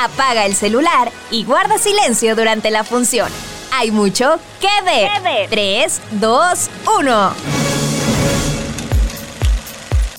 Apaga el celular y guarda silencio durante la función. Hay mucho que ver. 3, 2, 1.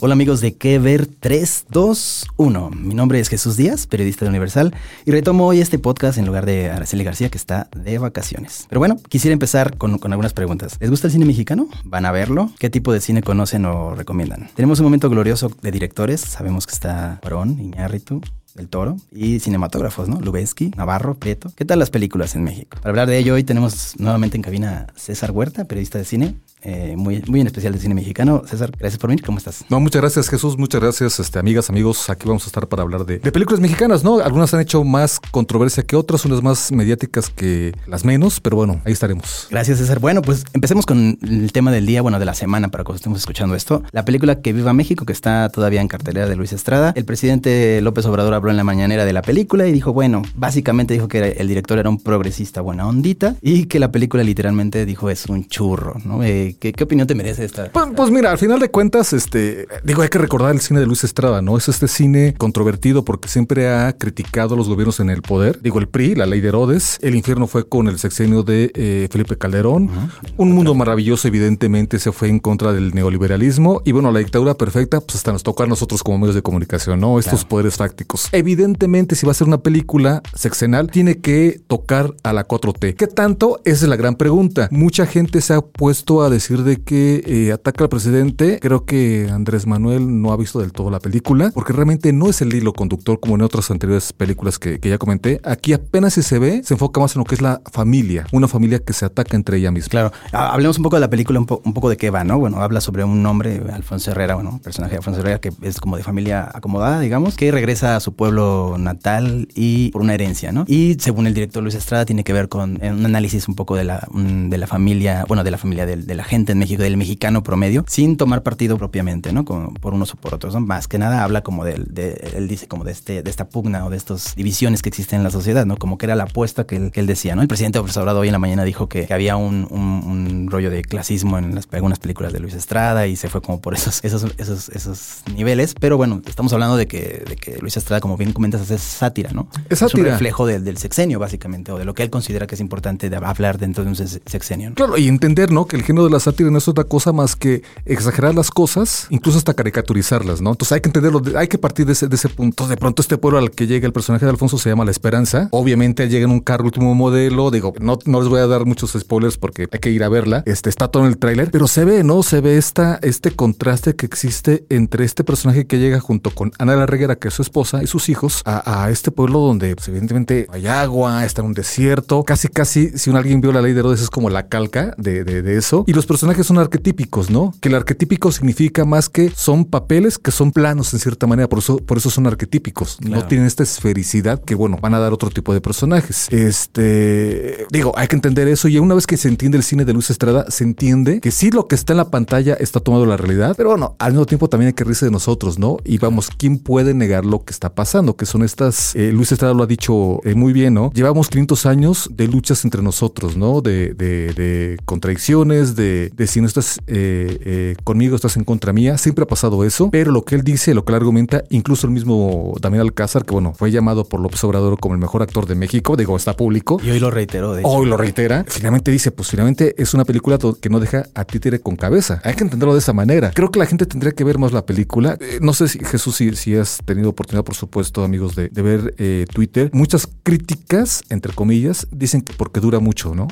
Hola amigos de Que Ver 321. Mi nombre es Jesús Díaz, periodista de Universal, y retomo hoy este podcast en lugar de Araceli García, que está de vacaciones. Pero bueno, quisiera empezar con, con algunas preguntas. ¿Les gusta el cine mexicano? ¿Van a verlo? ¿Qué tipo de cine conocen o recomiendan? Tenemos un momento glorioso de directores. Sabemos que está Cuarón, Iñárritu, del Toro y cinematógrafos, ¿no? Lubensky, Navarro, Prieto. ¿Qué tal las películas en México? Para hablar de ello, hoy tenemos nuevamente en cabina a César Huerta, periodista de cine, eh, muy, muy en especial de cine mexicano. César, gracias por venir. ¿Cómo estás? No, muchas gracias, Jesús. Muchas gracias, este, amigas, amigos. Aquí vamos a estar para hablar de, de películas mexicanas, ¿no? Algunas han hecho más controversia que otras, unas más mediáticas que las menos, pero bueno, ahí estaremos. Gracias, César. Bueno, pues empecemos con el tema del día, bueno, de la semana, para cuando estemos escuchando esto. La película Que Viva México, que está todavía en cartelera de Luis Estrada. El presidente López Obrador habló en la mañanera de la película y dijo, bueno, básicamente dijo que el director era un progresista buena ondita y que la película literalmente dijo es un churro, ¿no? Eh, ¿qué, ¿qué, opinión te merece esta? Pues, pues, mira, al final de cuentas, este, digo, hay que recordar el cine de Luis Estrada, ¿no? Es este cine controvertido porque siempre ha criticado a los gobiernos en el poder. Digo, el PRI, la ley de Herodes, el infierno fue con el sexenio de eh, Felipe Calderón. Uh -huh. Un mundo maravilloso, evidentemente, se fue en contra del neoliberalismo. Y bueno, la dictadura perfecta, pues hasta nos tocó a nosotros como medios de comunicación, ¿no? Estos claro. poderes fácticos. Evidentemente, si va a ser una película sexenal, tiene que tocar a la 4T. ¿Qué tanto? Esa es la gran pregunta. Mucha gente se ha puesto a decir de que eh, ataca al presidente. Creo que Andrés Manuel no ha visto del todo la película, porque realmente no es el hilo conductor como en otras anteriores películas que, ya comenté. Aquí apenas si se ve, se enfoca más en lo que es la familia, una familia que se ataca entre ella misma. Claro, hablemos un poco de la película, un, un poco de qué va, ¿no? Bueno, habla sobre un hombre, Alfonso Herrera, bueno, personaje de Alfonso Herrera que es como de familia acomodada, digamos, que regresa a su pueblo natal y por una herencia, ¿no? Y según el director Luis Estrada, tiene que ver con un análisis un poco de la, de la familia, bueno, de la familia de, la gente en México, del mexicano promedio, sin tomar partido propiamente, ¿no? Por unos o por otros, ¿no? Más que nada habla como de, de, él dice como de este, de esta pugna o de estas divisiones que existen en la sociedad, ¿no? Como que era la apuesta que él, decía, ¿no? El presidente Obrador hoy en la mañana dijo que, había un, rollo de clasismo en algunas películas de Luis Estrada y se fue como por esos, esos, esos, esos niveles, pero bueno, estamos hablando de que, de que Luis Estrada, como bien comentas, es sátira, ¿no? Es sátira. Es un reflejo de, del sexenio, básicamente, o de lo que él considera que es importante de hablar dentro de un sexenio. ¿no? Claro, y entender, ¿no? Que el género de la sátira no es otra cosa más que exagerar las cosas, incluso hasta caricaturizarlas, ¿no? Entonces hay que entenderlo, hay que partir de ese, de ese punto. De pronto este pueblo al que llega el personaje de Alfonso se llama La Esperanza. Obviamente llega en un carro último modelo, digo, no, no les voy a dar muchos spoilers porque hay que ir a verla. Este está todo en el tráiler, pero se ve, ¿no? Se ve esta, este contraste que existe entre este personaje que llega junto con Ana la Reguera, que es su esposa, y sus hijos, a, a este pueblo donde pues, evidentemente hay agua, está en un desierto. Casi, casi, si un alguien vio la ley de Herodes, es como la calca de, de, de eso. Y los personajes son arquetípicos, ¿no? Que el arquetípico significa más que son papeles que son planos en cierta manera, por eso, por eso son arquetípicos. Claro. No tienen esta esfericidad que, bueno, van a dar otro tipo de personajes. Este, digo, hay que entender eso. Y una vez que se entiende el cine de Luis Estrada, se entiende que sí lo que está en la pantalla está tomado la realidad, pero bueno, al mismo tiempo también hay que reírse de nosotros, ¿no? Y vamos, ¿quién puede negar lo que está pasando? Que son estas, eh, Luis Estrada lo ha dicho eh, muy bien, ¿no? Llevamos 500 años de luchas entre nosotros, ¿no? De, de, de contradicciones, de, de, si no estás eh, conmigo, estás en contra mía. Siempre ha pasado eso, pero lo que él dice, lo que él argumenta, incluso el mismo Damián Alcázar, que bueno, fue llamado por López Obrador como el mejor actor de México, digo, está público. Y hoy lo reiteró, de hecho. Hoy lo reitera. Finalmente dice, pues finalmente es una película que no deja a títere con cabeza. Hay que entenderlo de esa manera. Creo que la gente tendría que ver más la película. No sé si Jesús, si, si, has tenido oportunidad, por supuesto, amigos, de, de ver eh, Twitter. Muchas críticas, entre comillas, dicen que porque dura mucho, ¿no?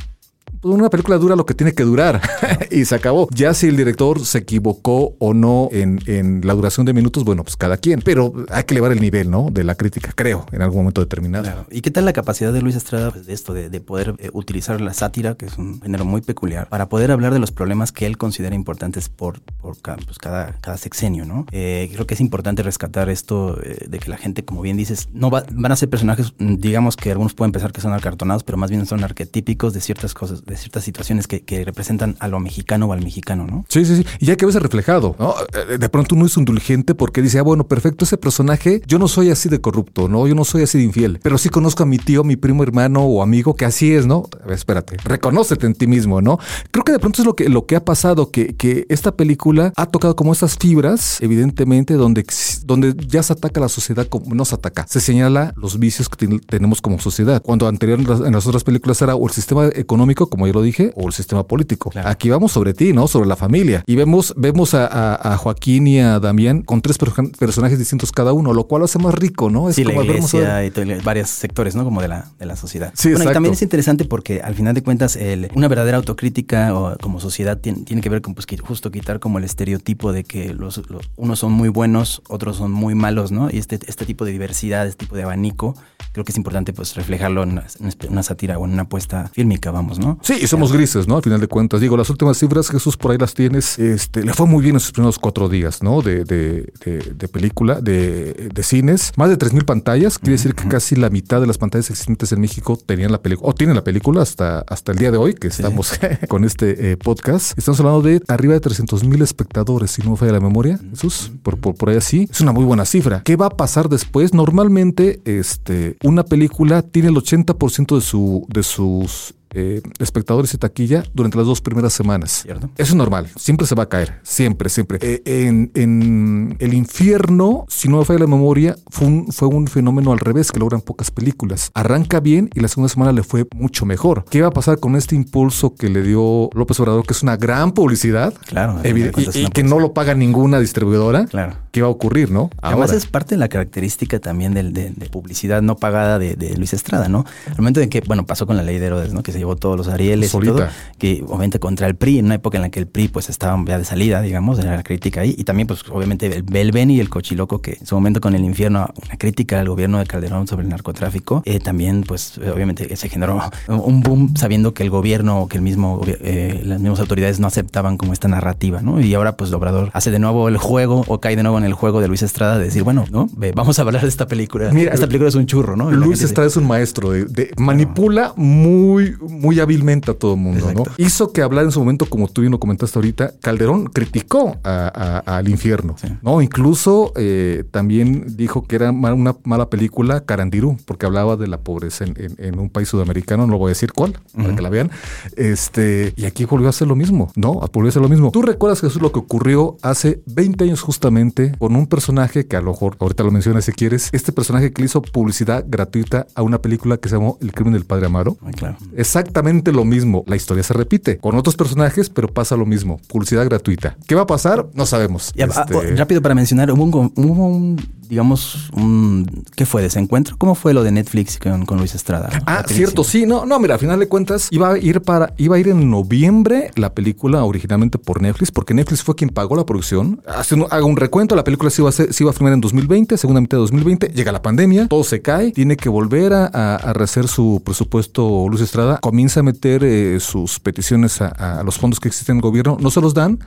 Pues, una película dura lo que tiene que durar y se acabó. Ya si el director se equivocó o no en, en, la duración de minutos, bueno, pues cada quien. Pero hay que elevar el nivel, ¿no? De la crítica, creo, en algún momento determinado. Claro. ¿Y qué tal la capacidad de Luis Estrada pues, de esto, de, de poder eh, utilizar la sátira, que es un género muy peculiar, para poder hablar de los problemas que él considera importantes por, por cada, pues, cada, cada sexenio, ¿no? Eh, creo que es importante rescatar esto eh, de que la gente, como bien dices, no va, van a ser personajes, mm, digamos que algunos pueden pensar que son acartonados, pero más bien son arquetípicos de ciertas cosas, de ciertas situaciones que, que representan a lo mexicano o al mexicano, ¿no? Sí, sí, sí. Y ya que ves reflejado, ¿no? Eh, de pronto uno es indulgente porque dice, ah, bueno, perfecto, ese personaje, yo no soy así de corrupto, ¿no? Yo no soy así de infiel, pero sí conozco a mi tío, mi primo hermano o amigo que así es, ¿no? Espérate, reconócete en ti mismo, ¿no? Creo que de pronto es lo que, lo que ha pasado, que, que esta película ha tocado como estas fibras, evidentemente, donde, donde ya se ataca la sociedad, como no se ataca, se señala los vicios que tenemos como sociedad. Cuando anterior en las otras películas era o el sistema económico, como ya lo dije, o el sistema político. Claro. Aquí vamos sobre ti, ¿no? Sobre la familia. Y vemos, vemos a, a, a Joaquín y a Damián con tres per personajes distintos cada uno, lo cual lo hace más rico, ¿no? Es sí, como la iglesia y varios sectores, ¿no? Como de la, de la sociedad. Sí, bueno, y también es interesante porque al final de cuentas el, una verdadera autocrítica o, como sociedad tiene, tiene, que ver con pues que justo quitar como el estereotipo de que los, los, unos son muy buenos, otros son muy malos, ¿no? Y este, este tipo de diversidad, este tipo de abanico, creo que es importante pues reflejarlo en una, en una sátira o en una apuesta fílmica, vamos, ¿no? Sí, y somos grises, ¿no? Al final de cuentas. Digo, las últimas cifras, Jesús, por ahí las tienes. Este, le fue muy bien en sus primeros cuatro días, ¿no? De, de, de, de película, de, de, cines. Más de 3.000 pantallas. Quiere decir que casi la mitad de las pantallas existentes en México tenían la película, o tienen la película hasta, hasta el día de hoy, que estamos con este eh, podcast. Estamos hablando de arriba de 300 mil espectadores, si no me falla la memoria, Jesús, por, por, por ahí así. Es una muy buena cifra. ¿Qué va a pasar después? Normalmente, este, una película tiene el 80% de, su, de sus eh, espectadores y taquilla durante las dos primeras semanas. ¿Cierto? Eso es normal, siempre se va a caer, siempre, siempre. Eh, en, en, el infierno, si no me falla la memoria, fue un, fue un fenómeno al revés que logran pocas películas. Arranca bien y la segunda semana le fue mucho mejor. ¿Qué va a pasar con este impulso que le dio López Obrador, que es una gran publicidad? Claro. y, y que no lo paga ninguna distribuidora. Claro. ¿Qué va a ocurrir, no? Ahora. Además es parte de la característica también de, de, de publicidad no pagada de, de, Luis Estrada, ¿no? El momento en que, bueno, pasó con la ley de Herodes, ¿no? Que se llevó todos los Arieles Solita. y todo, que obviamente contra el PRI, en una época en la que el PRI pues estaba ya de salida, digamos, era la crítica ahí, y también pues obviamente el Belben y el Cochiloco, que en su momento con el infierno, una crítica al gobierno de Calderón sobre el narcotráfico, eh, también pues obviamente se generó un boom sabiendo que el gobierno o que el mismo, eh, las mismas autoridades no aceptaban como esta narrativa, ¿no? Y ahora pues el Obrador hace de nuevo el juego o cae de nuevo en el juego de Luis Estrada de decir, bueno, ¿no? Ve, vamos a hablar de esta película. Mira, esta película es un churro, ¿no? Luis Estrada es un maestro de, de manipula muy, muy hábilmente a todo el mundo, Exacto. ¿no? Hizo que hablar en su momento, como tú bien lo comentaste ahorita, Calderón criticó a, a, al infierno, sí. ¿no? Incluso eh, también dijo que era una mala película Carandirú, porque hablaba de la pobreza en, en, en un país sudamericano, no lo voy a decir cuál, uh -huh. para que la vean. Este, y aquí volvió a hacer lo mismo, ¿no? Volvió a hacer lo mismo. ¿Tú recuerdas es lo que ocurrió hace 20 años justamente con un personaje que a lo mejor ahorita lo mencionas si quieres, este personaje que le hizo publicidad gratuita a una película que se llamó El crimen del padre Amaro. Ay, claro. Exactamente lo mismo. La historia se repite con otros personajes, pero pasa lo mismo. Publicidad gratuita. ¿Qué va a pasar? No sabemos. Ya, este... oh, rápido para mencionar, hubo un, hubo un digamos, un, ¿qué fue? ¿Desencuentro? ¿Cómo fue lo de Netflix con, con Luis Estrada? Ah, cierto, sí, no, no, mira, a final de cuentas iba a ir para, iba a ir en noviembre la película originalmente por Netflix, porque Netflix fue quien pagó la producción. Haga un recuento, la película se iba, a hacer, se iba a filmar en 2020, segunda mitad de 2020, llega la pandemia, todo se cae, tiene que volver a rehacer su presupuesto Luis Estrada, comienza a meter eh, sus peticiones a, a los fondos que existen en el gobierno, no se los dan,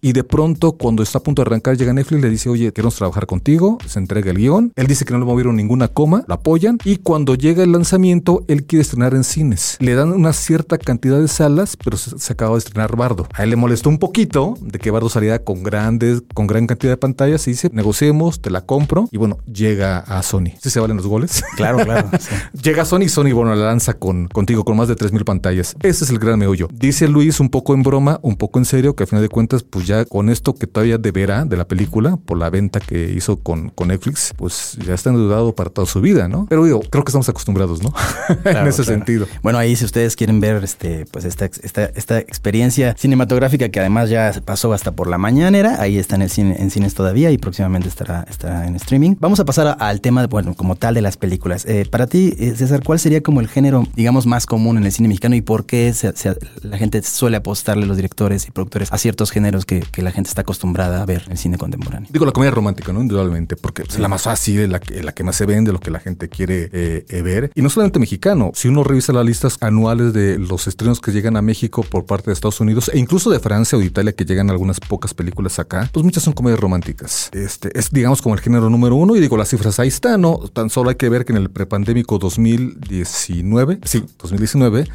y de pronto cuando está a punto de arrancar llega Netflix le dice oye queremos trabajar contigo se entrega el guion. Él dice que no le movieron ninguna coma lo apoyan. Y cuando llega el lanzamiento él quiere estrenar en cines. Le dan una cierta cantidad de salas pero se, se acaba de estrenar Bardo. A él le molestó un poquito de que Bardo saliera con grandes con gran cantidad de pantallas y dice negociemos te la compro y bueno llega a Sony. Si ¿Sí se valen los goles claro claro sí. llega a Sony y Sony bueno la lanza con contigo con más de 3000 pantallas. Ese es el gran meollo. Dice Luis un poco en broma un poco en serio que al final de cuentas pues ya con esto que todavía deberá de la película, por la venta que hizo con, con Netflix, pues ya está endeudado para toda su vida, ¿no? Pero digo, creo que estamos acostumbrados, ¿no? en ese sentido. Bueno, ahí si ustedes quieren ver este, pues esta, esta, esta experiencia cinematográfica que además ya pasó hasta por la mañanera, ahí está en el cine, en cines todavía y próximamente estará, estará en streaming. Vamos a pasar al tema, bueno, como tal de las películas. Eh, para ti, eh, César, ¿cuál sería como el género, digamos, más común en el cine mexicano y por qué la gente suele apostarle los directores y productores a ciertos géneros que, la gente está acostumbrada a ver en el cine contemporáneo? Digo la comedia romántica, ¿no? Indudablemente, porque es la más fácil, la que, la que más se vende, lo que la gente quiere eh, ver. Y no solamente mexicano, si uno revisa las listas anuales de los estrenos que llegan a México por parte de Estados Unidos e incluso de Francia o de Italia que llegan algunas pocas películas acá, pues muchas son comedias románticas. Este es, digamos, como el género número uno. Y digo, las cifras ahí están, ¿no? Tan solo hay que ver que en el prepandémico 2019, sí, 2019,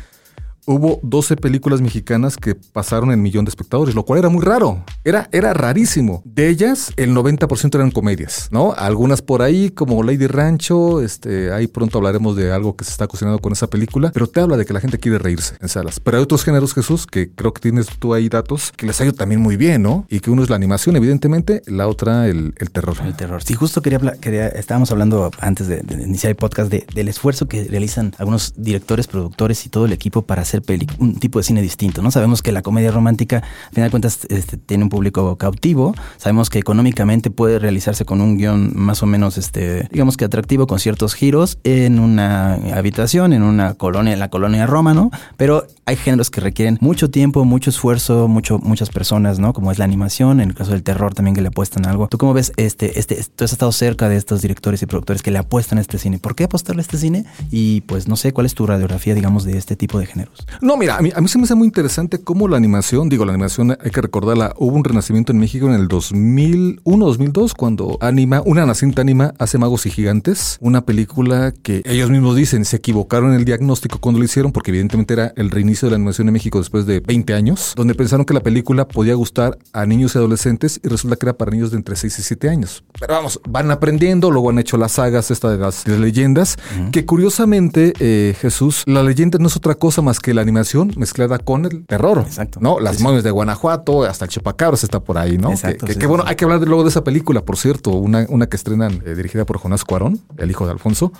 hubo 12 películas mexicanas que pasaron el millón de espectadores, lo cual era muy raro. Era, era rarísimo. De ellas, el 90% eran comedias, ¿no? Algunas por ahí, como Lady Rancho, este, ahí pronto hablaremos de algo que se está cocinando con esa película, pero te habla de que la gente quiere reírse en salas. Pero hay otros géneros, Jesús, que creo que tienes tú ahí datos, que les ha ido también muy bien, ¿no? Y que uno es la animación, evidentemente, la otra el, terror. El terror. Sí, justo quería, quería estábamos hablando antes de, iniciar el podcast del esfuerzo que realizan algunos directores, productores y todo el equipo para hacer un tipo de cine distinto, ¿no? Sabemos que la comedia romántica, al final de cuentas, este, tiene un público cautivo. Sabemos que económicamente puede realizarse con un guion más o menos, este, digamos que atractivo, con ciertos giros en una habitación, en una colonia, en la colonia Roma, ¿no? Pero hay géneros que requieren mucho tiempo, mucho esfuerzo, mucho, muchas personas, ¿no? Como es la animación, en el caso del terror también que le apuestan algo. ¿Tú cómo ves este, este, tú has estado cerca de estos directores y productores que le apuestan a este cine? ¿Por qué apostarle a este cine? Y pues no sé, ¿cuál es tu radiografía, digamos, de este tipo de géneros? No, mira, a mí, a mí se me hace muy interesante cómo la animación, digo, la animación hay que recordarla, hubo un renacimiento en México en el 2001, 2002, cuando anima, una naciente anima hace Magos y Gigantes, una película que ellos mismos dicen se equivocaron en el diagnóstico cuando lo hicieron, porque evidentemente era el reinicio de la animación en México después de 20 años, donde pensaron que la película podía gustar a niños y adolescentes y resulta que era para niños de entre 6 y 7 años. Pero vamos, van aprendiendo, luego han hecho las sagas, esta de las, leyendas, que curiosamente, eh, Jesús, la leyenda no es otra cosa más que la animación mezclada con el terror. Exacto. ¿No? Las sí, de Guanajuato, hasta el Chupacabras está por ahí, ¿no? Exacto. Que, bueno, hay que hablar de, luego de esa película, por cierto, una, una que estrenan eh, dirigida por Jonás Cuarón, el hijo de Alfonso.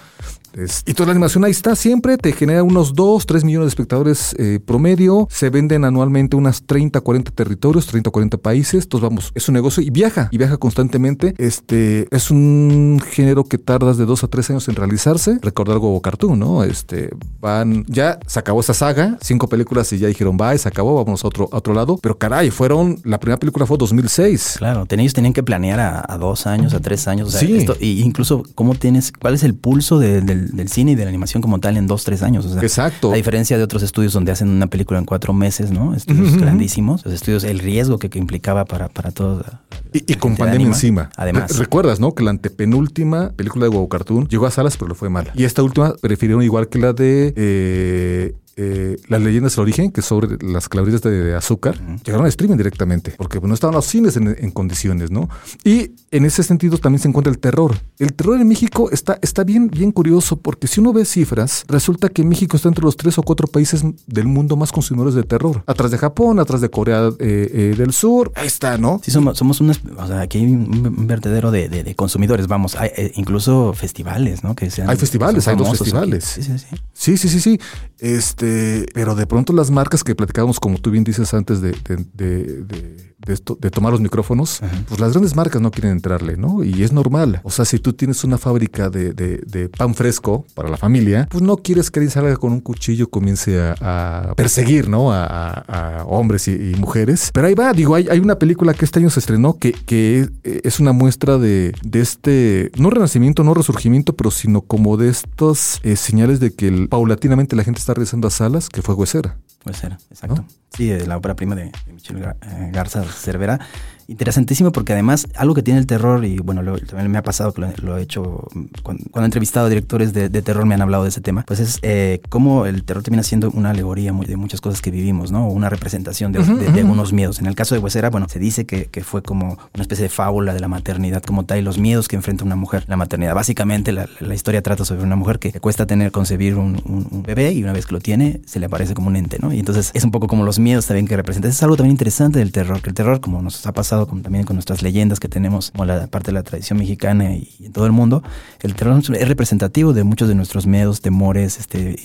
Y toda la animación ahí está siempre, te genera unos 2, 3 millones de espectadores eh, promedio, se venden anualmente unas 30, 40 territorios, 30, 40 países, entonces vamos, es un negocio y viaja, y viaja constantemente. Este, es un género que tardas de 2 a 3 años en realizarse. Recordar Gobo Cartoon, ¿no? Este, van, ya se acabó esa saga, cinco películas y ya dijeron, va, se acabó, vamos a otro, otro lado. Pero caray, fueron, la primera película fue 2006. Claro, ellos tenían que planear a, dos años, a tres años. sí. Esto, y incluso, ¿cómo tienes, cuál es el pulso del, cine y de la animación como tal en dos, tres años? Exacto. A diferencia de otros estudios donde hacen una película en cuatro meses, ¿no? Estudios grandísimos. Los estudios, el riesgo que, implicaba para, para todo. Y, con pandemia encima. Además. recuerdas, ¿no? Que la antepenúltima película de Wow Cartoon llegó a salas, pero le fue mal. Y esta última prefirieron igual que la de eh, eh, las leyendas del origen, que sobre las calabritas de, azúcar, llegaron a streaming directamente, porque no estaban los cines en, condiciones, ¿no? Y en ese sentido también se encuentra el terror. El terror en México está, está bien, bien curioso, porque si uno ve cifras, resulta que México está entre los tres o cuatro países del mundo más consumidores de terror. Atrás de Japón, atrás de Corea eh, eh, del Sur, ahí está, ¿no? Sí, somos, somos unas, o sea, aquí hay un vertedero de, consumidores, vamos, hay incluso festivales, ¿no? Que hay festivales, hay dos festivales. Sí, sí, sí. Sí, sí, sí, sí. Este, pero de pronto las marcas que platicábamos, como tú bien dices antes de, de, esto, de tomar los micrófonos, pues las grandes marcas no quieren entrarle, ¿no? Y es normal. O sea, si tú tienes una fábrica de, pan fresco para la familia, pues no quieres que alguien salga con un cuchillo comience a, perseguir, ¿no? A, hombres y, mujeres. Pero ahí va, digo, hay, hay una película que este año se estrenó que, que es una muestra de, este, no renacimiento, no resurgimiento, pero sino como de estas eh, señales de que paulatinamente la gente está regresando a salas, que fue Huesera. Huesera, exacto. Sí, de la obra prima de, Michelle eh, Garza Cervera. Interesantísimo porque además algo que tiene el terror, y bueno, también me ha pasado que lo, he hecho, cuando, he entrevistado a directores de, terror me han hablado de ese tema, pues es eh, cómo el terror termina siendo una alegoría de muchas cosas que vivimos, ¿no? Una representación de, algunos miedos. En el caso de Huesera, bueno, se dice que, fue como una especie de fábula de la maternidad como tal y los miedos que enfrenta una mujer la maternidad. Básicamente la, historia trata sobre una mujer que le cuesta tener, concebir un, bebé y una vez que lo tiene se le aparece como un ente, ¿no? Y entonces es un poco como los miedos también que representa. es algo también interesante del terror, que el terror, como nos ha pasado también con nuestras leyendas que tenemos, como la parte de la tradición mexicana y en todo el mundo, el terror es representativo de muchos de nuestros miedos, temores, este,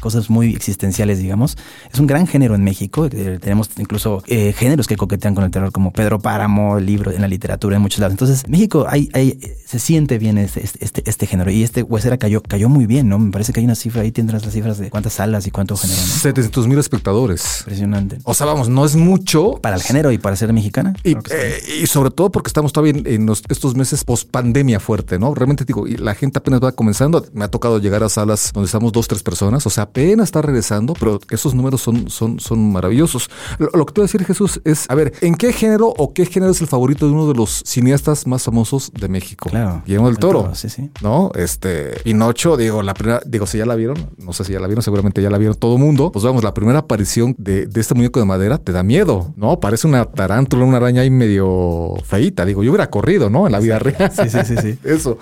cosas muy existenciales, digamos. Es un gran género en México. Eh, tenemos incluso eh, géneros que coquetean con el terror, como Pedro Páramo, el libro en la literatura, en muchos lados. Entonces, México hay, hay, se siente bien este, este, este, género. Y este Huesera cayó, cayó muy bien, ¿no? Me parece que hay una cifra, ahí tendrás las cifras de cuántas salas y cuánto género, ¿no? 700 mil espectadores. Impresionante. O sea, vamos, no es mucho. Para el género y para ser mexicana. Y, eh, sobre todo porque estamos todavía en, estos meses post pandemia fuerte, ¿no? Realmente digo, y la gente apenas va comenzando. Me ha tocado llegar a salas donde estamos dos, tres personas. O sea, apenas está regresando, pero esos números son, son, son maravillosos. Lo, que te voy a decir, Jesús, es, a ver, ¿en qué género o qué género es el favorito de uno de los cineastas más famosos de México? Claro. Guillermo del Toro. sí, sí. ¿No? Este, Pinocho, digo, la primera, digo, si ya la vieron, no sé si ya la vieron, seguramente ya la vieron todo mundo. Pues vamos, la primera aparición de, de este muñeco de madera te da miedo, ¿no? Parece una tarántula, una araña ahí medio feita. Digo, yo hubiera corrido, ¿no? En la vida real. Sí, sí, sí, sí. Eso.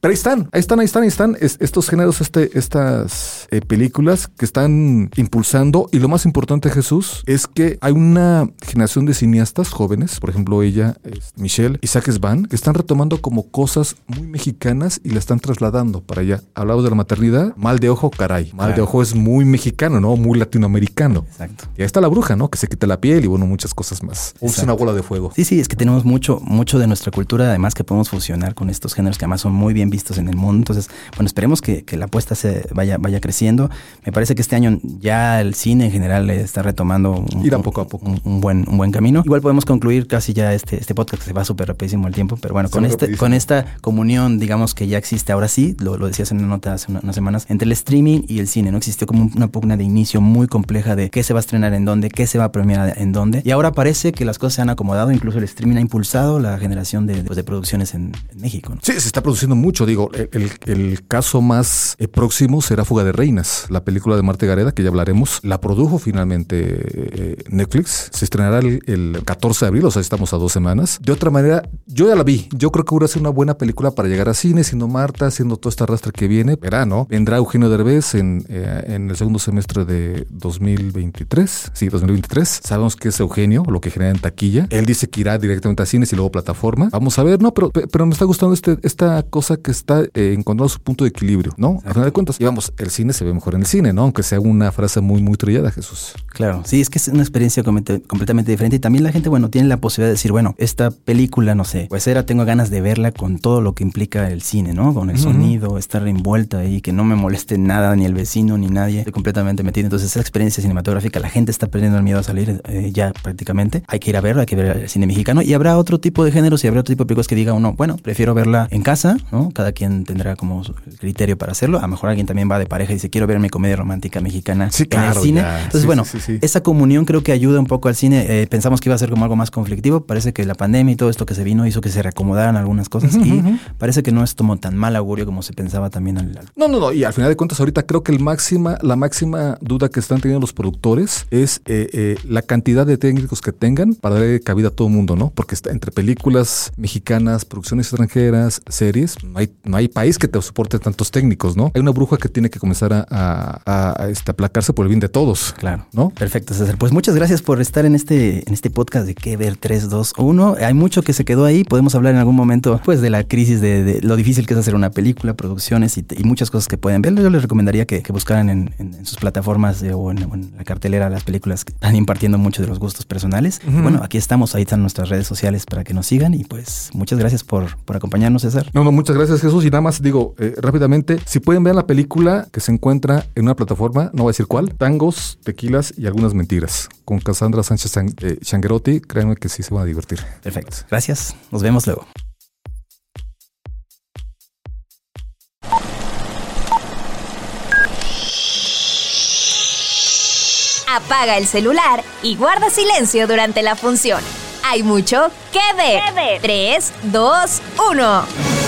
Pero ahí están, ahí están, ahí están, ahí están estos géneros, este, estas eh, películas que están impulsando. Y lo más importante, Jesús, es que hay una generación de cineastas jóvenes, por ejemplo, ella, Michelle, Isaac Svan, que están retomando como cosas muy mexicanas y la están trasladando para allá. Hablamos de la maternidad, mal de ojo, caray. Mal de ojo es muy mexicano, ¿no? Muy latinoamericano. Exacto. Y ahí está la bruja, ¿no? Que se quita la piel y bueno, muchas cosas más. Es una bola de fuego. Sí, sí, es que tenemos mucho, mucho de nuestra cultura, además que podemos fusionar con estos géneros que además son muy bien vistos en el mundo. Entonces, bueno, esperemos que, la apuesta se vaya, vaya creciendo. Me parece que este año ya el cine en general está retomando un, poco a poco. Un, buen, un buen camino. Igual podemos concluir casi ya este, este podcast que se va súper rapidísimo el tiempo, pero bueno, con, este, con esta comunión, digamos que ya existe ahora sí, lo, lo decías en una nota hace unas semanas, entre el streaming y el cine, ¿no? Existió como una pugna de inicio muy compleja de qué se va a estrenar en dónde, qué se va a premiar en dónde. Y ahora parece que las cosas se han acomodado, incluso el streaming ha impulsado la generación de, pues, de producciones en, México. Sí, se está produciendo mucho, digo, el, caso más eh, próximo será Fuga de Reinas, la película de Marte Gareda, que ya hablaremos. La produjo finalmente eh, Netflix. Se estrenará el, 14 de abril, o sea, estamos a dos semanas. De otra manera, yo ya la vi. Yo creo que hubiera sido una buena película para llegar a cine, siendo Marta, siendo toda esta rastra que viene. Verano. Vendrá Eugenio Derbez en, eh, en el segundo semestre de 2023. Sí, 2023. Sabemos que es Eugenio, lo que genera en taquilla. Él dice que irá directamente a cines y luego plataforma. Vamos a ver, no, pero, pero me está gustando este, esta cosa que está eh, encontrando su punto de equilibrio, ¿no? A final de cuentas, y vamos, el cine se ve mejor en el cine, ¿no? Aunque sea una frase muy, muy trillada, Jesús. Claro, sí, es que es una experiencia completamente diferente y también la gente, bueno, tiene la posibilidad de decir, bueno, esta película, no sé, pues era, tengo ganas de verla con todo lo que implica el cine, ¿no? Con el sonido, estar envuelta ahí, que no me moleste nada, ni el vecino, ni nadie, estoy completamente metido. Entonces, esa experiencia cinematográfica, la gente está perdiendo el miedo a salir eh, ya prácticamente. Hay que ir a verla, hay que ver el cine mexicano y habrá otro tipo de géneros y habrá otro tipo de películas que diga uno, bueno, prefiero verla en casa, ¿no? Cada quien tendrá como el criterio para hacerlo. A lo mejor alguien también va de pareja y dice, quiero ver mi comedia romántica mexicana en el cine. Entonces, bueno, esa comunión creo que ayuda un poco al cine. Eh, pensamos que iba a ser como algo más conflictivo. Parece que la pandemia y todo esto que se vino hizo que se reacomodaran algunas cosas y parece que no es como tan mal augurio como se pensaba también. Al, No, no, no. Y al final de cuentas, ahorita creo que el máxima, la máxima duda que están teniendo los productores es eh, eh, la cantidad de técnicos que tengan para darle cabida a todo el mundo, ¿no? Porque está entre películas mexicanas, producciones extranjeras, series, no hay, no hay país que te soporte tantos técnicos, ¿no? Hay una bruja que tiene que comenzar a, a, este, aplacarse por el bien de todos. Claro. ¿No? Perfecto, César. Pues muchas gracias por estar en este, en este podcast de qué ver 3, 2, 1. Hay mucho que se quedó ahí. Podemos hablar en algún momento, pues, de la crisis, de, lo difícil que es hacer una película, producciones y, muchas cosas que pueden ver. Yo les recomendaría que, buscaran en, sus plataformas o, en, la cartelera las películas que están impartiendo mucho de los gustos personales. Bueno, aquí estamos, ahí están nuestras redes sociales para que nos sigan y pues muchas gracias por, por acompañarnos, César. No, no, muchas gracias, Jesús. Y nada más digo eh, rápidamente, si pueden ver la película que se encuentra en una plataforma, no voy a decir cuál, Tangos, Tequilas y algunas mentiras, con Cassandra Sánchez eh, Changuerotti, créanme que sí se van a divertir. Perfecto. Gracias. Nos vemos luego. Apaga el celular y guarda silencio durante la función. Hay mucho que ver. 3, 2, 1.